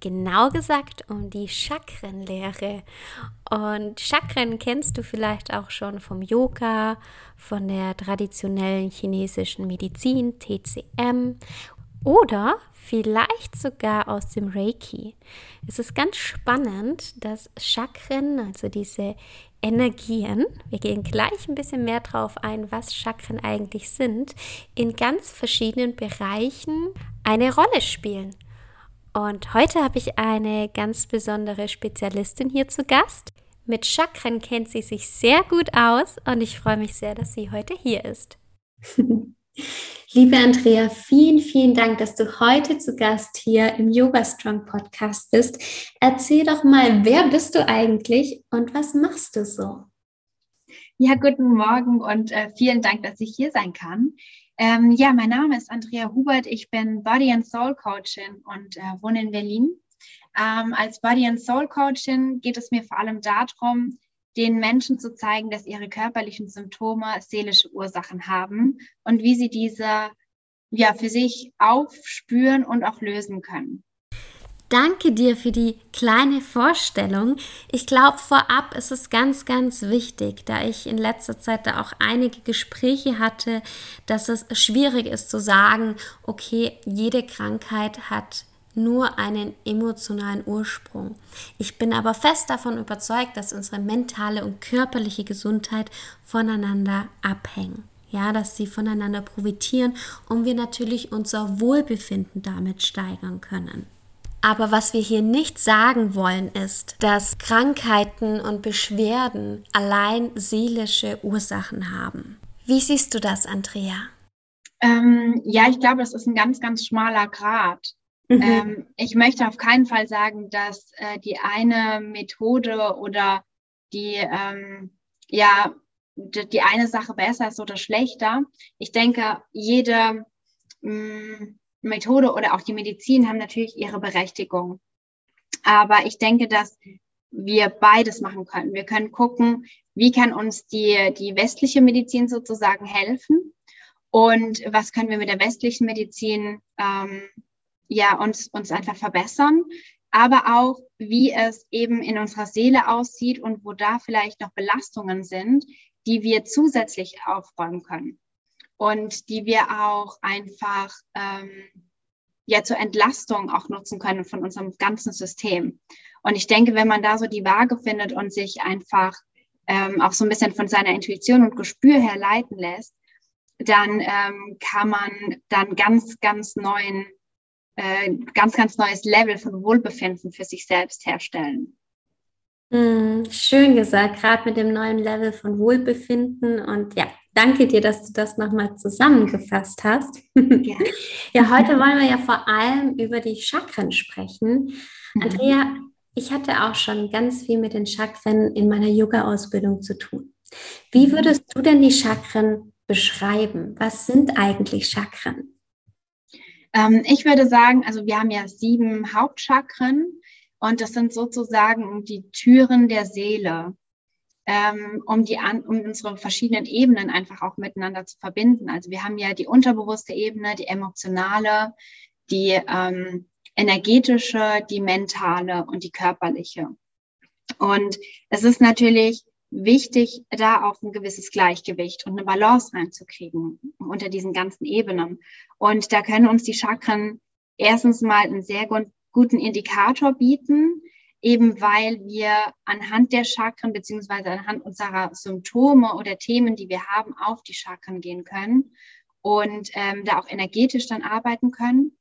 Genau gesagt um die Chakrenlehre. Und Chakren kennst du vielleicht auch schon vom Yoga, von der traditionellen chinesischen Medizin, TCM oder vielleicht sogar aus dem Reiki. Es ist ganz spannend, dass Chakren, also diese Energien, wir gehen gleich ein bisschen mehr drauf ein, was Chakren eigentlich sind, in ganz verschiedenen Bereichen eine Rolle spielen. Und heute habe ich eine ganz besondere Spezialistin hier zu Gast. Mit Chakren kennt sie sich sehr gut aus und ich freue mich sehr, dass sie heute hier ist. Liebe Andrea, vielen, vielen Dank, dass du heute zu Gast hier im Yoga Strong Podcast bist. Erzähl doch mal, wer bist du eigentlich und was machst du so? Ja, guten Morgen und äh, vielen Dank, dass ich hier sein kann. Ähm, ja, mein Name ist Andrea Hubert. Ich bin Body and Soul Coachin und äh, wohne in Berlin. Ähm, als Body and Soul Coachin geht es mir vor allem darum, den Menschen zu zeigen, dass ihre körperlichen Symptome seelische Ursachen haben und wie sie diese ja für sich aufspüren und auch lösen können. Danke dir für die kleine Vorstellung. Ich glaube, vorab ist es ganz, ganz wichtig, da ich in letzter Zeit da auch einige Gespräche hatte, dass es schwierig ist zu sagen, okay, jede Krankheit hat nur einen emotionalen Ursprung. Ich bin aber fest davon überzeugt, dass unsere mentale und körperliche Gesundheit voneinander abhängen. Ja, dass sie voneinander profitieren und wir natürlich unser Wohlbefinden damit steigern können. Aber was wir hier nicht sagen wollen, ist, dass Krankheiten und Beschwerden allein seelische Ursachen haben. Wie siehst du das, Andrea? Ähm, ja, ich glaube, das ist ein ganz, ganz schmaler Grad. Mhm. Ähm, ich möchte auf keinen Fall sagen, dass äh, die eine Methode oder die, ähm, ja, die, die, eine Sache besser ist oder schlechter. Ich denke, jede mh, mm, Methode oder auch die Medizin haben natürlich ihre Berechtigung. Aber ich denke, dass wir beides machen können. Wir können gucken, wie kann uns die, die westliche Medizin sozusagen helfen und was können wir mit der westlichen Medizin ähm, ja, uns, uns einfach verbessern, aber auch, wie es eben in unserer Seele aussieht und wo da vielleicht noch Belastungen sind, die wir zusätzlich aufräumen können und die wir auch einfach ähm, ja zur Entlastung auch nutzen können von unserem ganzen System. Und ich denke, wenn man da so die Waage findet und sich einfach ähm, auch so ein bisschen von seiner Intuition und Gespür her leiten lässt, dann ähm, kann man dann ganz, ganz neuen äh, ganz, ganz neues Level von Wohlbefinden für sich selbst herstellen. Mm, schön gesagt, gerade mit dem neuen Level von Wohlbefinden. Und ja, danke dir, dass du das nochmal zusammengefasst hast. Ja. ja, heute wollen wir ja vor allem über die Chakren sprechen. Mhm. Andrea, ich hatte auch schon ganz viel mit den Chakren in meiner Yoga-Ausbildung zu tun. Wie mhm. würdest du denn die Chakren beschreiben? Was sind eigentlich Chakren? Ähm, ich würde sagen, also wir haben ja sieben Hauptchakren und das sind sozusagen die Türen der Seele, ähm, um, die an, um unsere verschiedenen Ebenen einfach auch miteinander zu verbinden. Also wir haben ja die unterbewusste Ebene, die emotionale, die ähm, energetische, die mentale und die körperliche. Und es ist natürlich wichtig, da auch ein gewisses Gleichgewicht und eine Balance reinzukriegen unter diesen ganzen Ebenen. Und da können uns die Chakren erstens mal einen sehr guten Indikator bieten, eben weil wir anhand der Chakren beziehungsweise anhand unserer Symptome oder Themen, die wir haben, auf die Chakren gehen können und ähm, da auch energetisch dann arbeiten können.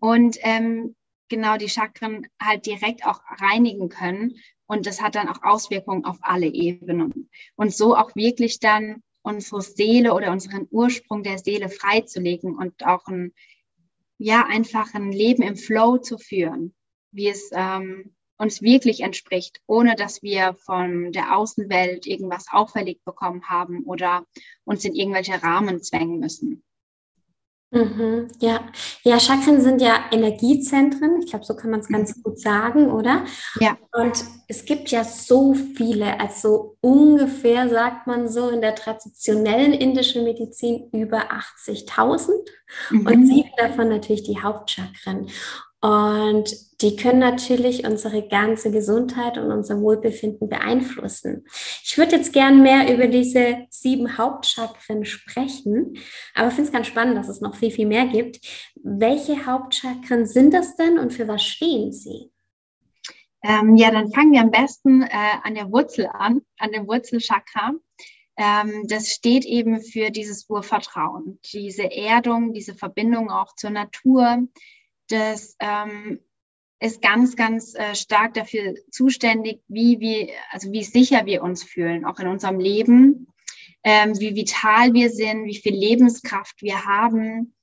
Und ähm, genau die Chakren halt direkt auch reinigen können und das hat dann auch Auswirkungen auf alle Ebenen. Und so auch wirklich dann unsere Seele oder unseren Ursprung der Seele freizulegen und auch ein, ja, einfach ein Leben im Flow zu führen, wie es, ähm, uns wirklich entspricht, ohne dass wir von der Außenwelt irgendwas auferlegt bekommen haben oder uns in irgendwelche Rahmen zwängen müssen. Mhm, ja. ja, Chakren sind ja Energiezentren. Ich glaube, so kann man es ganz mhm. gut sagen, oder? Ja. Und es gibt ja so viele, also ungefähr sagt man so in der traditionellen indischen Medizin über 80.000 mhm. und sieben davon natürlich die Hauptchakren. Und die können natürlich unsere ganze Gesundheit und unser Wohlbefinden beeinflussen. Ich würde jetzt gern mehr über diese sieben Hauptchakren sprechen, aber ich finde es ganz spannend, dass es noch viel, viel mehr gibt. Welche Hauptchakren sind das denn und für was stehen sie? Ähm, ja, dann fangen wir am besten äh, an der Wurzel an, an dem Wurzelchakra. Ähm, das steht eben für dieses Urvertrauen, diese Erdung, diese Verbindung auch zur Natur, das ähm, ist ganz, ganz äh, stark dafür zuständig, wie wir, also wie sicher wir uns fühlen, auch in unserem Leben, ähm, wie vital wir sind, wie viel Lebenskraft wir haben.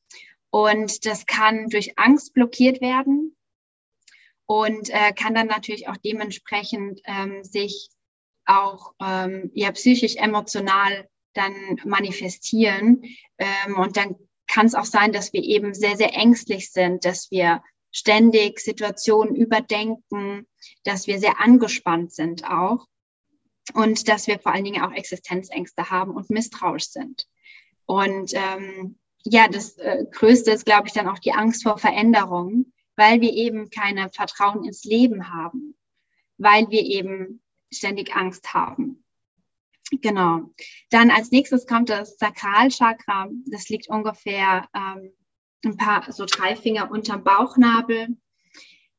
Und das kann durch Angst blockiert werden und äh, kann dann natürlich auch dementsprechend ähm, sich auch ähm, ja psychisch emotional dann manifestieren ähm, und dann kann es auch sein, dass wir eben sehr, sehr ängstlich sind, dass wir ständig Situationen überdenken, dass wir sehr angespannt sind auch und dass wir vor allen Dingen auch Existenzängste haben und misstrauisch sind. Und ähm, ja, das äh, Größte ist, glaube ich, dann auch die Angst vor Veränderung, weil wir eben keine Vertrauen ins Leben haben, weil wir eben ständig Angst haben. Genau. Dann als nächstes kommt das Sakralchakra. Das liegt ungefähr ähm, ein paar, so drei Finger unterm Bauchnabel.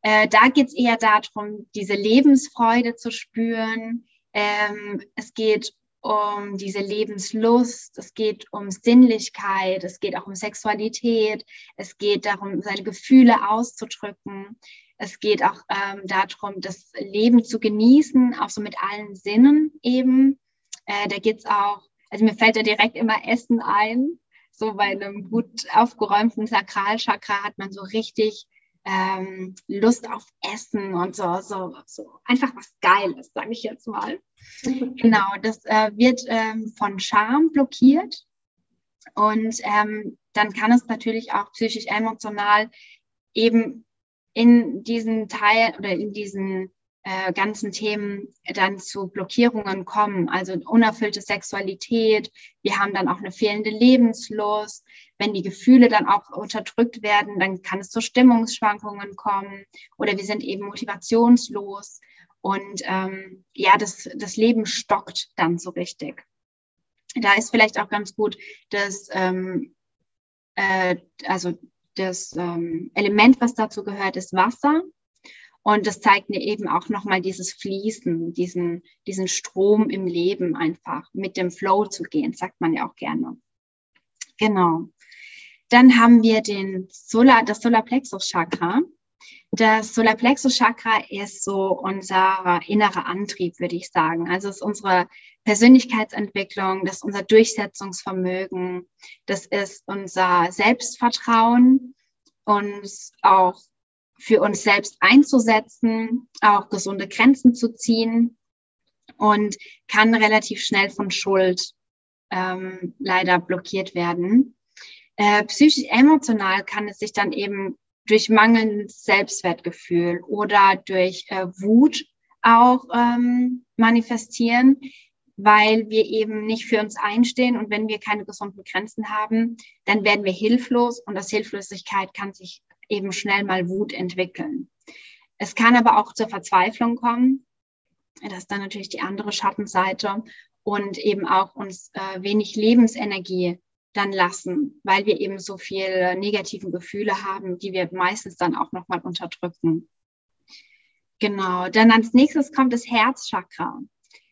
Äh, da geht es eher darum, diese Lebensfreude zu spüren. Ähm, es geht um diese Lebenslust, es geht um Sinnlichkeit, es geht auch um Sexualität, es geht darum, seine Gefühle auszudrücken. Es geht auch ähm, darum, das Leben zu genießen, auch so mit allen Sinnen eben. Äh, da geht's auch, also mir fällt da direkt immer Essen ein. So bei einem gut aufgeräumten Sakralchakra hat man so richtig ähm, Lust auf Essen und so, so, so einfach was Geiles, sage ich jetzt mal. genau, das äh, wird ähm, von Scham blockiert und ähm, dann kann es natürlich auch psychisch emotional eben in diesen Teil oder in diesen äh, ganzen Themen dann zu Blockierungen kommen, also unerfüllte Sexualität. Wir haben dann auch eine fehlende Lebenslust. Wenn die Gefühle dann auch unterdrückt werden, dann kann es zu Stimmungsschwankungen kommen oder wir sind eben motivationslos und ähm, ja, das, das Leben stockt dann so richtig. Da ist vielleicht auch ganz gut, dass ähm, äh, also das ähm, Element, was dazu gehört, ist Wasser. Und das zeigt mir eben auch nochmal dieses Fließen, diesen, diesen Strom im Leben einfach mit dem Flow zu gehen, sagt man ja auch gerne. Genau. Dann haben wir den Solar, das Solarplexus Chakra. Das Solarplexus Chakra ist so unser innerer Antrieb, würde ich sagen. Also es ist unsere Persönlichkeitsentwicklung, das ist unser Durchsetzungsvermögen, das ist unser Selbstvertrauen und auch für uns selbst einzusetzen, auch gesunde Grenzen zu ziehen und kann relativ schnell von Schuld ähm, leider blockiert werden. Äh, Psychisch-emotional kann es sich dann eben durch mangelndes Selbstwertgefühl oder durch äh, Wut auch ähm, manifestieren, weil wir eben nicht für uns einstehen und wenn wir keine gesunden Grenzen haben, dann werden wir hilflos und aus Hilflosigkeit kann sich eben schnell mal Wut entwickeln. Es kann aber auch zur Verzweiflung kommen. Das ist dann natürlich die andere Schattenseite und eben auch uns äh, wenig Lebensenergie dann lassen, weil wir eben so viel negativen Gefühle haben, die wir meistens dann auch nochmal unterdrücken. Genau. Dann als nächstes kommt das Herzchakra.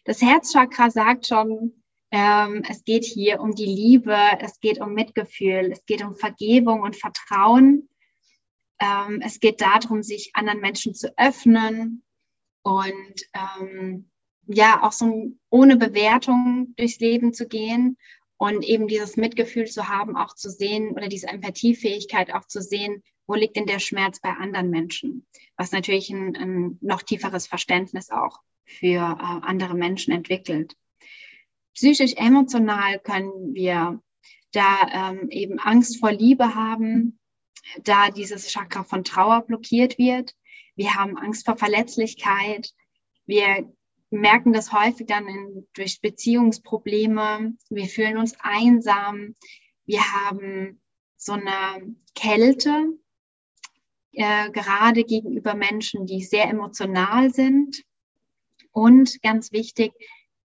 Das Herzchakra sagt schon, ähm, es geht hier um die Liebe, es geht um Mitgefühl, es geht um Vergebung und Vertrauen. Ähm, es geht darum, sich anderen Menschen zu öffnen und ähm, ja, auch so ohne Bewertung durchs Leben zu gehen und eben dieses Mitgefühl zu haben, auch zu sehen oder diese Empathiefähigkeit auch zu sehen, wo liegt denn der Schmerz bei anderen Menschen, was natürlich ein, ein noch tieferes Verständnis auch für äh, andere Menschen entwickelt. Psychisch emotional können wir da ähm, eben Angst vor Liebe haben, da dieses Chakra von Trauer blockiert wird. Wir haben Angst vor Verletzlichkeit. Wir merken das häufig dann in, durch Beziehungsprobleme. Wir fühlen uns einsam. Wir haben so eine Kälte, äh, gerade gegenüber Menschen, die sehr emotional sind. Und ganz wichtig,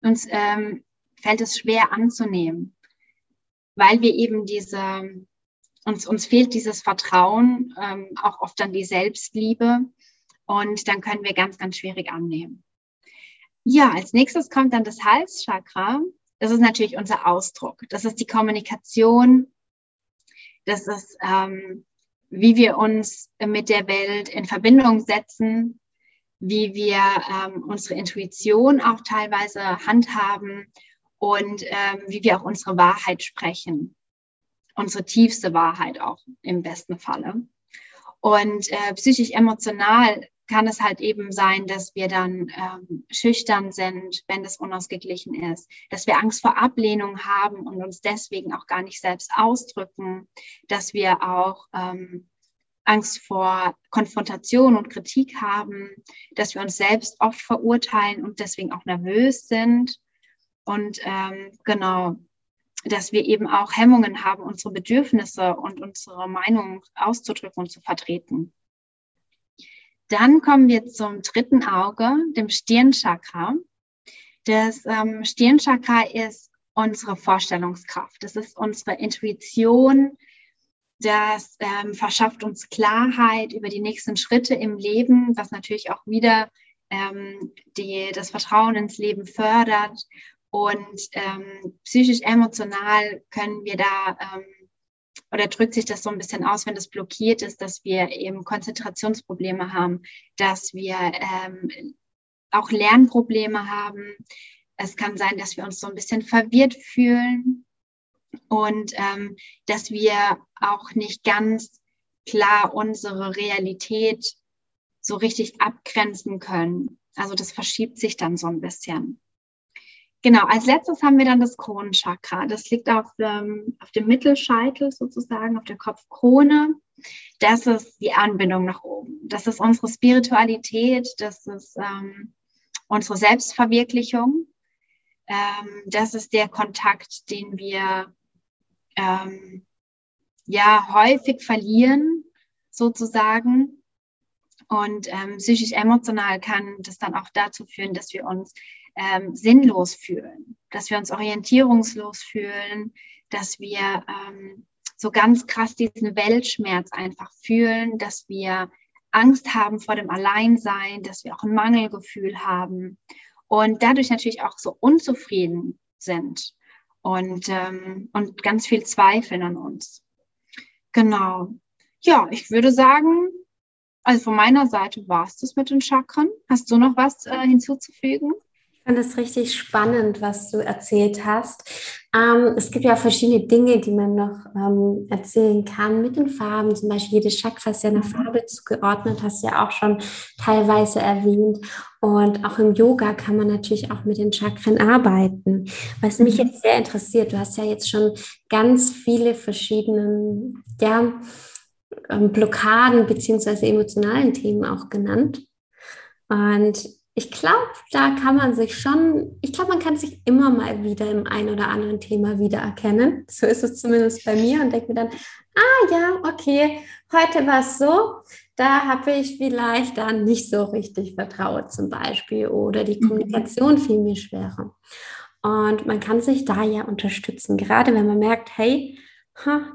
uns ähm, fällt es schwer anzunehmen, weil wir eben diese, uns, uns fehlt dieses Vertrauen, ähm, auch oft an die Selbstliebe. Und dann können wir ganz, ganz schwierig annehmen. Ja, als nächstes kommt dann das Halschakra. Das ist natürlich unser Ausdruck. Das ist die Kommunikation. Das ist, ähm, wie wir uns mit der Welt in Verbindung setzen, wie wir ähm, unsere Intuition auch teilweise handhaben und ähm, wie wir auch unsere Wahrheit sprechen. Unsere tiefste Wahrheit auch im besten Falle. Und äh, psychisch-emotional kann es halt eben sein, dass wir dann ähm, schüchtern sind, wenn das unausgeglichen ist, dass wir Angst vor Ablehnung haben und uns deswegen auch gar nicht selbst ausdrücken, dass wir auch ähm, Angst vor Konfrontation und Kritik haben, dass wir uns selbst oft verurteilen und deswegen auch nervös sind und ähm, genau, dass wir eben auch Hemmungen haben, unsere Bedürfnisse und unsere Meinung auszudrücken und zu vertreten. Dann kommen wir zum dritten Auge, dem Stirnchakra. Das ähm, Stirnchakra ist unsere Vorstellungskraft. Das ist unsere Intuition. Das ähm, verschafft uns Klarheit über die nächsten Schritte im Leben, was natürlich auch wieder ähm, die, das Vertrauen ins Leben fördert. Und ähm, psychisch-emotional können wir da ähm, oder drückt sich das so ein bisschen aus, wenn das blockiert ist, dass wir eben Konzentrationsprobleme haben, dass wir ähm, auch Lernprobleme haben. Es kann sein, dass wir uns so ein bisschen verwirrt fühlen und ähm, dass wir auch nicht ganz klar unsere Realität so richtig abgrenzen können. Also das verschiebt sich dann so ein bisschen. Genau, als letztes haben wir dann das Kronenchakra. Das liegt auf, ähm, auf dem Mittelscheitel sozusagen, auf der Kopfkrone. Das ist die Anbindung nach oben. Das ist unsere Spiritualität, das ist ähm, unsere Selbstverwirklichung. Ähm, das ist der Kontakt, den wir ähm, ja häufig verlieren, sozusagen. Und ähm, psychisch-emotional kann das dann auch dazu führen, dass wir uns ähm, sinnlos fühlen, dass wir uns orientierungslos fühlen, dass wir ähm, so ganz krass diesen Weltschmerz einfach fühlen, dass wir Angst haben vor dem Alleinsein, dass wir auch ein Mangelgefühl haben und dadurch natürlich auch so unzufrieden sind und, ähm, und ganz viel Zweifeln an uns. Genau. Ja, ich würde sagen, also von meiner Seite war es das mit den Chakren. Hast du noch was äh, hinzuzufügen? Ich finde es richtig spannend, was du erzählt hast. Ähm, es gibt ja verschiedene Dinge, die man noch ähm, erzählen kann mit den Farben. Zum Beispiel jedes Chakra ist ja einer mhm. Farbe zugeordnet, hast du ja auch schon teilweise erwähnt. Und auch im Yoga kann man natürlich auch mit den Chakren arbeiten. Was mich mhm. jetzt sehr interessiert, du hast ja jetzt schon ganz viele verschiedene ja, ähm, Blockaden beziehungsweise emotionalen Themen auch genannt. Und ich glaube, da kann man sich schon, ich glaube, man kann sich immer mal wieder im einen oder anderen Thema wiedererkennen. So ist es zumindest bei mir und denke mir dann, ah ja, okay, heute war es so, da habe ich vielleicht dann nicht so richtig vertraut zum Beispiel oder die mhm. Kommunikation fiel mir schwerer. Und man kann sich da ja unterstützen, gerade wenn man merkt, hey,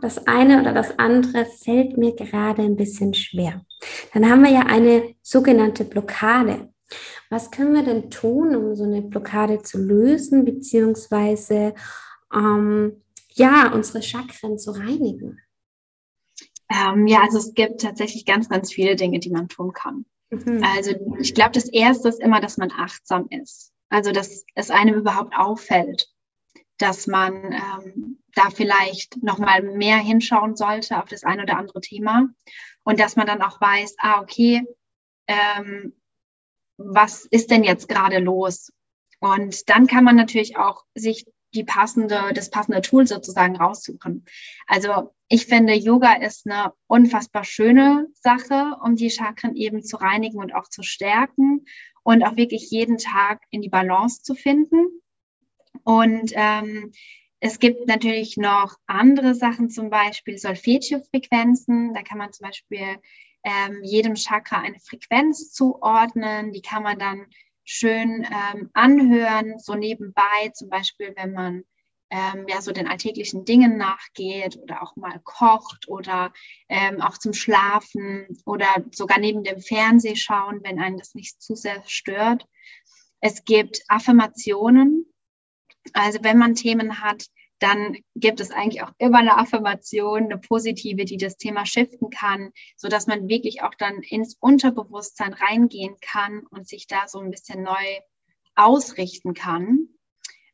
das eine oder das andere fällt mir gerade ein bisschen schwer. Dann haben wir ja eine sogenannte Blockade. Was können wir denn tun, um so eine Blockade zu lösen, beziehungsweise ähm, ja, unsere Chakren zu reinigen? Ähm, ja, also es gibt tatsächlich ganz, ganz viele Dinge, die man tun kann. Mhm. Also ich glaube, das Erste ist immer, dass man achtsam ist. Also dass es einem überhaupt auffällt, dass man ähm, da vielleicht nochmal mehr hinschauen sollte auf das ein oder andere Thema und dass man dann auch weiß, ah, okay, ähm, was ist denn jetzt gerade los? Und dann kann man natürlich auch sich die passende, das passende Tool sozusagen raussuchen. Also ich finde, Yoga ist eine unfassbar schöne Sache, um die Chakren eben zu reinigen und auch zu stärken und auch wirklich jeden Tag in die Balance zu finden. Und ähm, es gibt natürlich noch andere Sachen, zum Beispiel Solfeggio-Frequenzen. Da kann man zum Beispiel ähm, jedem Chakra eine Frequenz zuordnen. Die kann man dann schön ähm, anhören, so nebenbei, zum Beispiel, wenn man ähm, ja so den alltäglichen Dingen nachgeht oder auch mal kocht oder ähm, auch zum Schlafen oder sogar neben dem Fernseh schauen, wenn einen das nicht zu sehr stört. Es gibt Affirmationen. Also wenn man Themen hat, dann gibt es eigentlich auch immer eine Affirmation, eine positive, die das Thema shiften kann, so dass man wirklich auch dann ins Unterbewusstsein reingehen kann und sich da so ein bisschen neu ausrichten kann.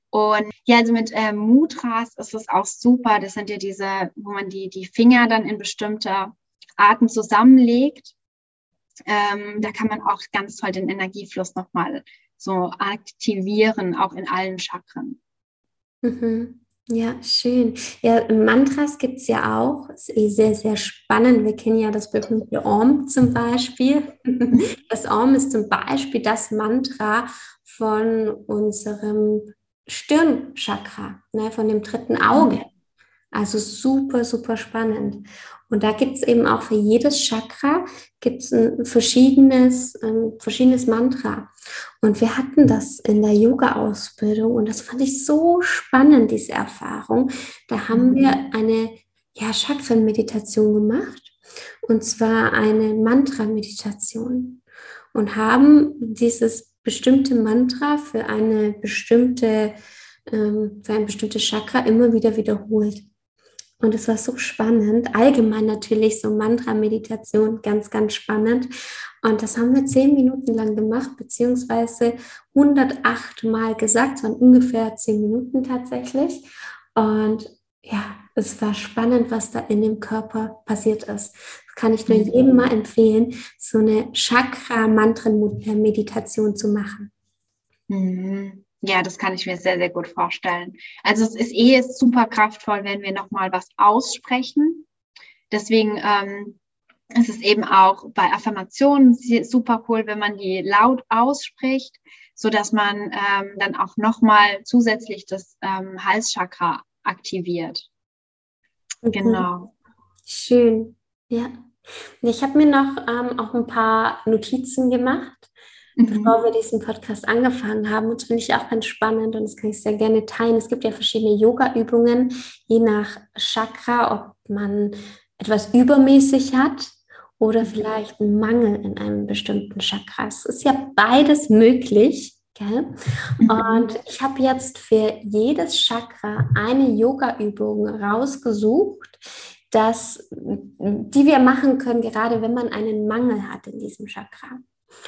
Und ja, also mit äh, Mudras ist es auch super. Das sind ja diese, wo man die, die Finger dann in bestimmter Arten zusammenlegt. Ähm, da kann man auch ganz toll den Energiefluss nochmal so aktivieren, auch in allen Chakren. Mhm. Ja, schön. Ja, Mantras gibt es ja auch. Ist eh sehr, sehr spannend. Wir kennen ja das berühmte Om zum Beispiel. Das Om ist zum Beispiel das Mantra von unserem Stirnchakra, ne, von dem dritten Auge. Also super, super spannend. Und da gibt es eben auch für jedes Chakra gibt's ein verschiedenes, ein verschiedenes Mantra. Und wir hatten das in der Yoga-Ausbildung und das fand ich so spannend, diese Erfahrung. Da haben wir mhm. eine ja, Chakren-Meditation gemacht und zwar eine Mantra-Meditation und haben dieses bestimmte Mantra für eine bestimmte ähm, für ein bestimmtes Chakra immer wieder wiederholt. Und es war so spannend. Allgemein natürlich so Mantra-Meditation, ganz, ganz spannend. Und das haben wir zehn Minuten lang gemacht, beziehungsweise 108 Mal gesagt, es waren ungefähr zehn Minuten tatsächlich. Und ja, es war spannend, was da in dem Körper passiert ist. Das kann ich nur jedem mal empfehlen, so eine Chakra-Mantren-Meditation zu machen. Mhm. Ja, das kann ich mir sehr, sehr gut vorstellen. Also es ist eh super kraftvoll, wenn wir nochmal was aussprechen. Deswegen ähm, ist es eben auch bei Affirmationen super cool, wenn man die laut ausspricht, so dass man ähm, dann auch nochmal zusätzlich das ähm, Halschakra aktiviert. Mhm. Genau. Schön, ja. Ich habe mir noch ähm, auch ein paar Notizen gemacht. Bevor wir diesen Podcast angefangen haben. Und das finde ich auch ganz spannend und das kann ich sehr gerne teilen. Es gibt ja verschiedene Yoga-Übungen, je nach Chakra, ob man etwas übermäßig hat oder vielleicht einen Mangel in einem bestimmten Chakra. Es ist ja beides möglich. Gell? Mhm. Und ich habe jetzt für jedes Chakra eine Yoga-Übung rausgesucht, dass, die wir machen können, gerade wenn man einen Mangel hat in diesem Chakra.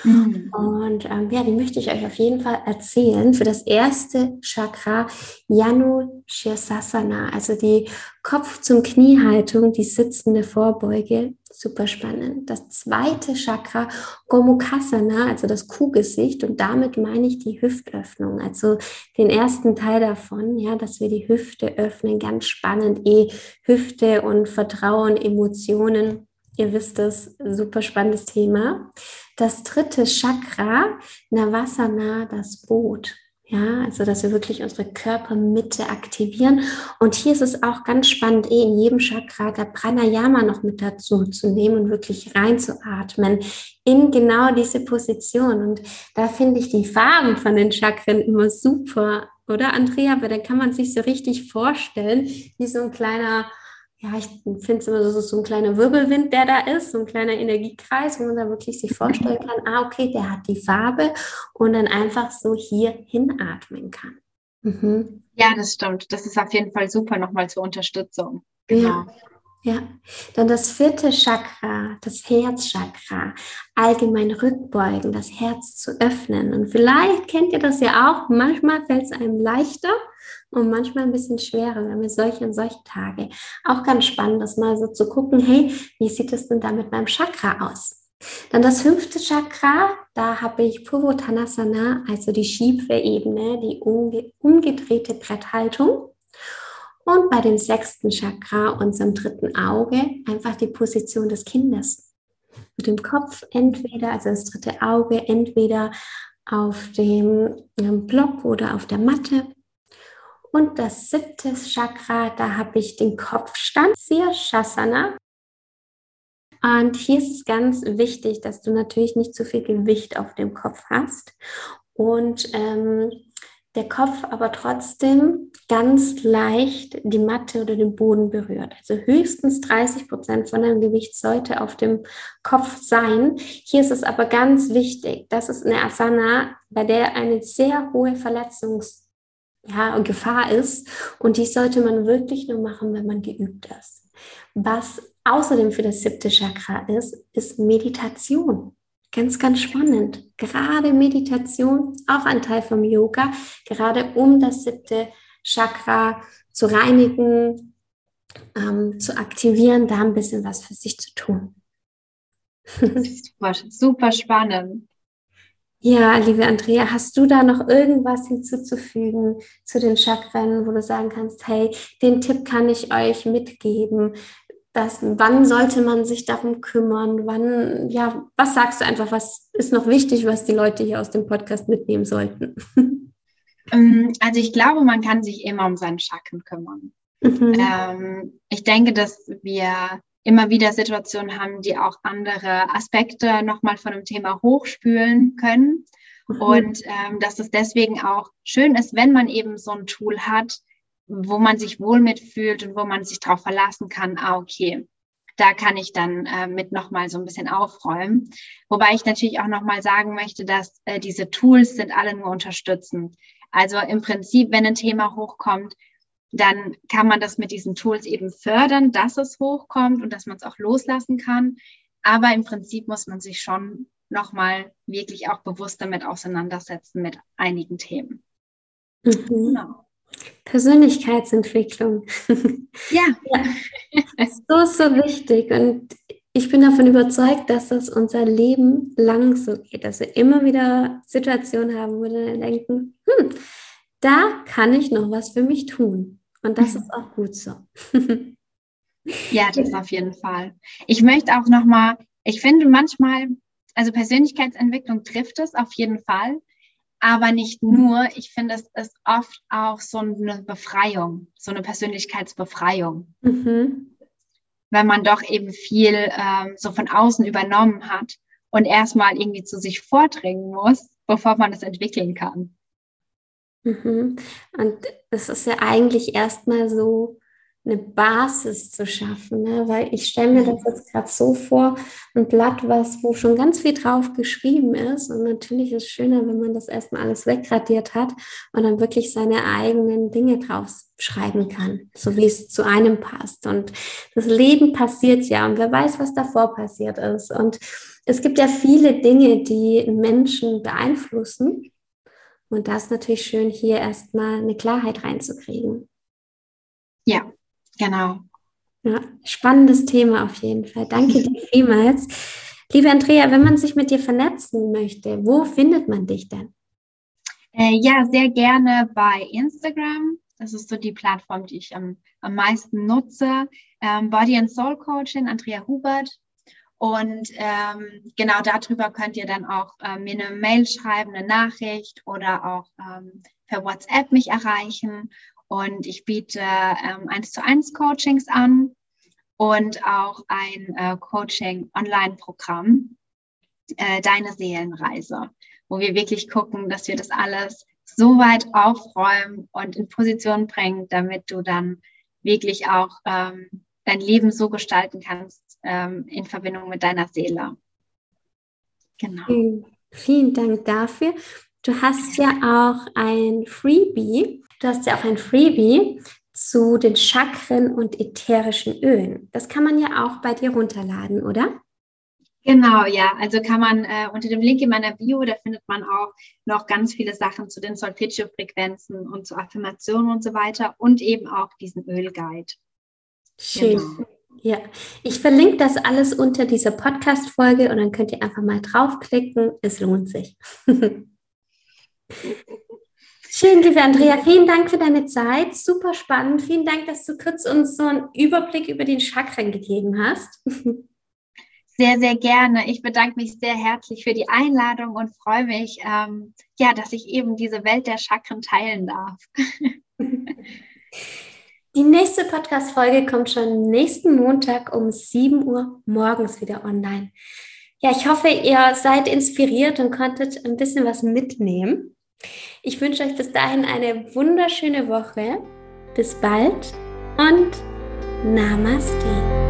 Und ähm, ja, die möchte ich euch auf jeden Fall erzählen. Für das erste Chakra Yanu Shirsasana, also die Kopf zum Kniehaltung, die sitzende Vorbeuge. Super spannend. Das zweite Chakra Gomukhasana, also das Kuhgesicht. Und damit meine ich die Hüftöffnung, also den ersten Teil davon, ja, dass wir die Hüfte öffnen. Ganz spannend, eh Hüfte und Vertrauen, Emotionen Ihr wisst es, super spannendes Thema. Das dritte Chakra, Navasana, das Boot. Ja, also dass wir wirklich unsere Körpermitte aktivieren. Und hier ist es auch ganz spannend, eh in jedem Chakra der Pranayama noch mit dazu zu nehmen und wirklich reinzuatmen in genau diese Position. Und da finde ich die Farben von den Chakren immer super, oder Andrea? Weil da kann man sich so richtig vorstellen, wie so ein kleiner ja, ich finde es immer so, so ein kleiner Wirbelwind, der da ist, so ein kleiner Energiekreis, wo man da wirklich sich vorstellen kann, ah, okay, der hat die Farbe und dann einfach so hier hinatmen kann. Mhm. Ja, das stimmt. Das ist auf jeden Fall super nochmal zur Unterstützung. Genau. Ja. Ja, dann das vierte Chakra, das Herzchakra, allgemein rückbeugen, das Herz zu öffnen. Und vielleicht kennt ihr das ja auch, manchmal fällt es einem leichter und manchmal ein bisschen schwerer, wenn wir solche und solche Tage. Auch ganz spannend, das mal so zu gucken, hey, wie sieht es denn da mit meinem Chakra aus? Dann das fünfte Chakra, da habe ich Purvottanasana, also die schiefe Ebene, die umge umgedrehte Bretthaltung. Und bei dem sechsten Chakra, unserem dritten Auge, einfach die Position des Kindes. Mit dem Kopf entweder, also das dritte Auge, entweder auf dem ähm, Block oder auf der Matte. Und das siebte Chakra, da habe ich den Kopfstand, Sirsasana. Und hier ist es ganz wichtig, dass du natürlich nicht zu viel Gewicht auf dem Kopf hast. Und ähm, der Kopf aber trotzdem ganz leicht die Matte oder den Boden berührt. Also höchstens 30 Prozent von deinem Gewicht sollte auf dem Kopf sein. Hier ist es aber ganz wichtig, das ist eine Asana, bei der eine sehr hohe Verletzungsgefahr ja, ist und die sollte man wirklich nur machen, wenn man geübt ist. Was außerdem für das siebte Chakra ist, ist Meditation. Ganz, ganz spannend. Gerade Meditation, auch ein Teil vom Yoga, gerade um das siebte Chakra zu reinigen, ähm, zu aktivieren, da ein bisschen was für sich zu tun. super, super spannend. Ja, liebe Andrea, hast du da noch irgendwas hinzuzufügen zu den Chakren, wo du sagen kannst, hey, den Tipp kann ich euch mitgeben, das, wann sollte man sich darum kümmern? Wann, ja, was sagst du einfach, was ist noch wichtig, was die Leute hier aus dem Podcast mitnehmen sollten? Ähm, also ich glaube, man kann sich immer um seinen Schatten kümmern. Mhm. Ähm, ich denke, dass wir immer wieder Situationen haben, die auch andere Aspekte nochmal von dem Thema hochspülen können. Mhm. Und ähm, dass es deswegen auch schön ist, wenn man eben so ein Tool hat, wo man sich wohl mitfühlt und wo man sich darauf verlassen kann, ah, okay, da kann ich dann äh, mit nochmal so ein bisschen aufräumen. Wobei ich natürlich auch nochmal sagen möchte, dass äh, diese Tools sind alle nur unterstützend. Also im Prinzip, wenn ein Thema hochkommt, dann kann man das mit diesen Tools eben fördern, dass es hochkommt und dass man es auch loslassen kann. Aber im Prinzip muss man sich schon nochmal wirklich auch bewusst damit auseinandersetzen mit einigen Themen. Mhm. Genau. Persönlichkeitsentwicklung. Ja. ja. So, so wichtig. Und ich bin davon überzeugt, dass das unser Leben lang so geht, dass wir immer wieder Situationen haben, wo wir denken, hm, da kann ich noch was für mich tun. Und das ist auch gut so. Ja, das auf jeden Fall. Ich möchte auch noch mal, ich finde manchmal, also Persönlichkeitsentwicklung trifft es auf jeden Fall, aber nicht nur. Ich finde, es ist oft auch so eine Befreiung, so eine Persönlichkeitsbefreiung. Mhm. Wenn man doch eben viel ähm, so von außen übernommen hat und erstmal irgendwie zu sich vordringen muss, bevor man es entwickeln kann. Mhm. Und es ist ja eigentlich erstmal so eine Basis zu schaffen, ne? weil ich stelle mir das jetzt gerade so vor, ein Blatt, was, wo schon ganz viel drauf geschrieben ist. Und natürlich ist es schöner, wenn man das erstmal alles wegradiert hat und dann wirklich seine eigenen Dinge drauf schreiben kann, so wie es zu einem passt. Und das Leben passiert ja und wer weiß, was davor passiert ist. Und es gibt ja viele Dinge, die Menschen beeinflussen und das ist natürlich schön, hier erstmal eine Klarheit reinzukriegen. Ja, Genau. Ja, spannendes Thema auf jeden Fall. Danke dir vielmals. Liebe Andrea, wenn man sich mit dir vernetzen möchte, wo findet man dich denn? Äh, ja, sehr gerne bei Instagram. Das ist so die Plattform, die ich am, am meisten nutze. Ähm, Body and Soul Coaching, Andrea Hubert. Und ähm, genau darüber könnt ihr dann auch äh, mir eine Mail schreiben, eine Nachricht oder auch ähm, per WhatsApp mich erreichen. Und ich biete ähm, 1 zu 1 Coachings an und auch ein äh, Coaching-Online-Programm, äh, Deine Seelenreise, wo wir wirklich gucken, dass wir das alles so weit aufräumen und in Position bringen, damit du dann wirklich auch ähm, dein Leben so gestalten kannst ähm, in Verbindung mit deiner Seele. Genau. Vielen, vielen Dank dafür. Du hast ja auch ein Freebie Du hast ja auch ein Freebie zu den Chakren und ätherischen Ölen. Das kann man ja auch bei dir runterladen, oder? Genau, ja. Also kann man äh, unter dem Link in meiner Bio, da findet man auch noch ganz viele Sachen zu den Solfeggio-Frequenzen und zu Affirmationen und so weiter und eben auch diesen Ölguide. Schön. Genau. Ja, ich verlinke das alles unter dieser Podcast-Folge und dann könnt ihr einfach mal draufklicken. Es lohnt sich. Schön, liebe Andrea, vielen Dank für deine Zeit. Super spannend. Vielen Dank, dass du kurz uns so einen Überblick über den Chakren gegeben hast. Sehr, sehr gerne. Ich bedanke mich sehr herzlich für die Einladung und freue mich, ähm, ja, dass ich eben diese Welt der Chakren teilen darf. Die nächste Podcast-Folge kommt schon nächsten Montag um 7 Uhr morgens wieder online. Ja, ich hoffe, ihr seid inspiriert und konntet ein bisschen was mitnehmen. Ich wünsche euch bis dahin eine wunderschöne Woche. Bis bald und Namaste.